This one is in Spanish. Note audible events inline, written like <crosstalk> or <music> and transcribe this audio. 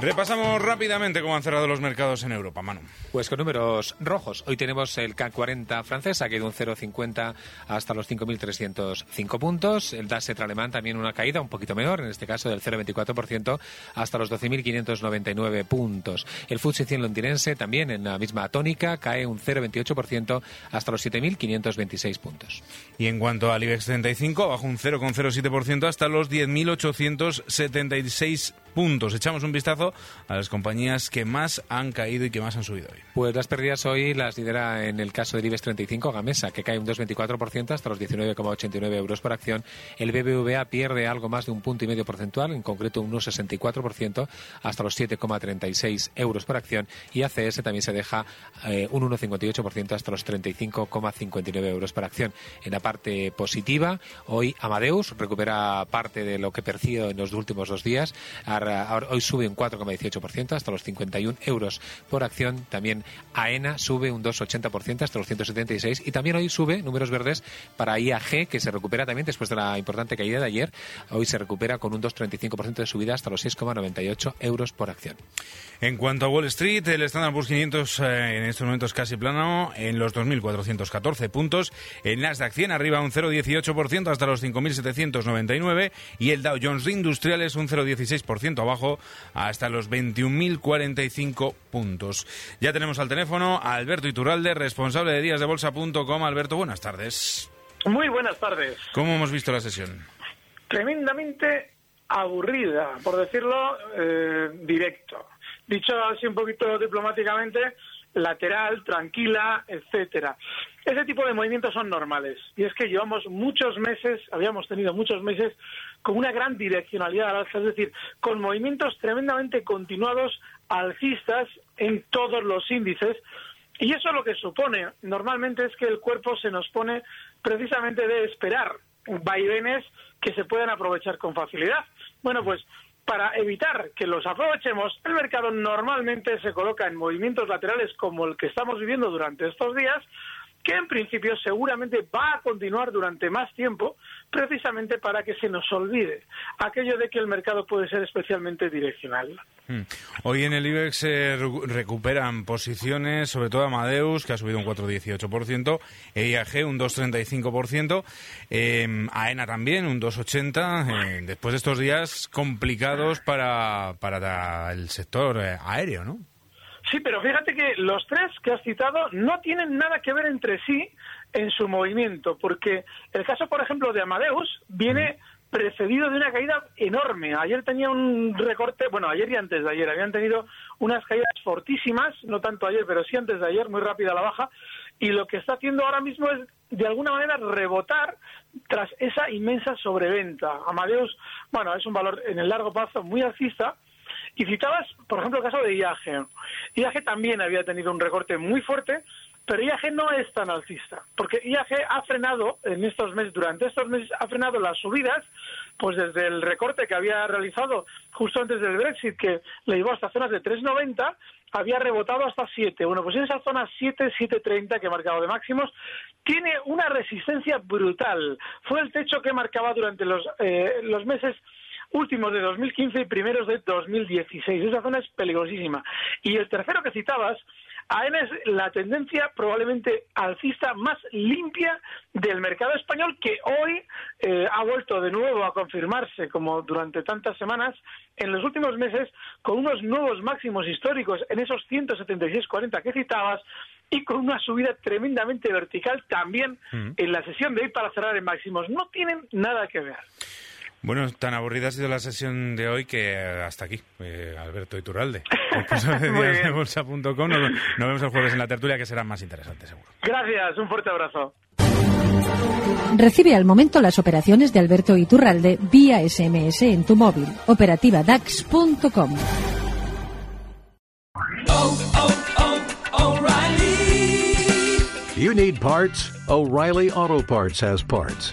Repasamos rápidamente cómo han cerrado los mercados en Europa, Manu. Pues con números rojos. Hoy tenemos el CAC 40 francés, ha caído un 0,50 hasta los 5.305 puntos. El DAX alemán también una caída un poquito menor, en este caso del 0,24% hasta los 12.599 puntos. El FTSE 100 londinense también en la misma tónica cae un 0,28% hasta los 7.526 puntos. Y en cuanto al IBEX 35, bajo un 0,07% hasta los 10.876 puntos. Echamos un vistazo a las compañías que más han caído y que más han subido hoy. Pues las pérdidas hoy las lidera en el caso del IBEX 35 Gamesa, que cae un 2,24% hasta los 19,89 euros por acción. El BBVA pierde algo más de un punto y medio porcentual, en concreto un 1,64% hasta los 7,36 euros por acción. Y ACS también se deja eh, un 1,58% hasta los 35,59 euros por acción. En la parte positiva, hoy Amadeus recupera parte de lo que percibió en los últimos dos días hoy sube un 4,18% hasta los 51 euros por acción. También AENA sube un 2,80% hasta los 176 y también hoy sube números verdes para IAG que se recupera también después de la importante caída de ayer. Hoy se recupera con un 2,35% de subida hasta los 6,98 euros por acción. En cuanto a Wall Street, el Standard Poor's 500 eh, en estos momentos casi plano en los 2.414 puntos. El Nasdaq 100 arriba un 0,18% hasta los 5.799 y el Dow Jones Industriales un 0,16% abajo hasta los 21.045 puntos. Ya tenemos al teléfono a Alberto Iturralde, responsable de díasdebolsa.com. Alberto, buenas tardes. Muy buenas tardes. ¿Cómo hemos visto la sesión? Tremendamente aburrida, por decirlo eh, directo dicho así un poquito diplomáticamente, lateral, tranquila, etcétera. Ese tipo de movimientos son normales. Y es que llevamos muchos meses, habíamos tenido muchos meses, con una gran direccionalidad al alza, es decir, con movimientos tremendamente continuados alcistas en todos los índices. Y eso lo que supone normalmente es que el cuerpo se nos pone precisamente de esperar vaivenes que se puedan aprovechar con facilidad. Bueno, pues para evitar que los aprovechemos, el mercado normalmente se coloca en movimientos laterales como el que estamos viviendo durante estos días, que en principio seguramente va a continuar durante más tiempo, precisamente para que se nos olvide aquello de que el mercado puede ser especialmente direccional. Hmm. Hoy en el IBEX se recuperan posiciones, sobre todo Amadeus, que ha subido un 4,18%, EIAG un 2,35%, eh, AENA también un 2,80%, eh, después de estos días complicados para, para el sector eh, aéreo, ¿no? Sí, pero fíjate que los tres que has citado no tienen nada que ver entre sí en su movimiento, porque el caso, por ejemplo, de Amadeus viene precedido de una caída enorme. Ayer tenía un recorte, bueno, ayer y antes de ayer, habían tenido unas caídas fortísimas, no tanto ayer, pero sí antes de ayer, muy rápida la baja, y lo que está haciendo ahora mismo es, de alguna manera, rebotar tras esa inmensa sobreventa. Amadeus, bueno, es un valor en el largo plazo muy alcista, y citabas, por ejemplo, el caso de IAG. IAG también había tenido un recorte muy fuerte, pero IAG no es tan alcista, porque IAG ha frenado en estos meses, durante estos meses, ha frenado las subidas, pues desde el recorte que había realizado justo antes del Brexit, que le llevó hasta zonas de 3,90, había rebotado hasta 7. Bueno, pues en esa zona 7, 7,30 que he marcado de máximos, tiene una resistencia brutal. Fue el techo que marcaba durante los, eh, los meses últimos de 2015 y primeros de 2016. Esa zona es peligrosísima. Y el tercero que citabas, AENA es la tendencia probablemente alcista más limpia del mercado español que hoy eh, ha vuelto de nuevo a confirmarse, como durante tantas semanas, en los últimos meses, con unos nuevos máximos históricos en esos 176,40 que citabas y con una subida tremendamente vertical también mm. en la sesión de hoy para cerrar en máximos. No tienen nada que ver. Bueno, tan aburrida ha sido la sesión de hoy que hasta aquí, eh, Alberto Iturralde. de <laughs> bolsa.com. Nos, nos vemos el jueves en la tertulia que será más interesante, seguro. Gracias, un fuerte abrazo. Recibe al momento las operaciones de Alberto Iturralde vía SMS en tu móvil. Operativa DAX.com. you need parts? O'Reilly Auto Parts has parts.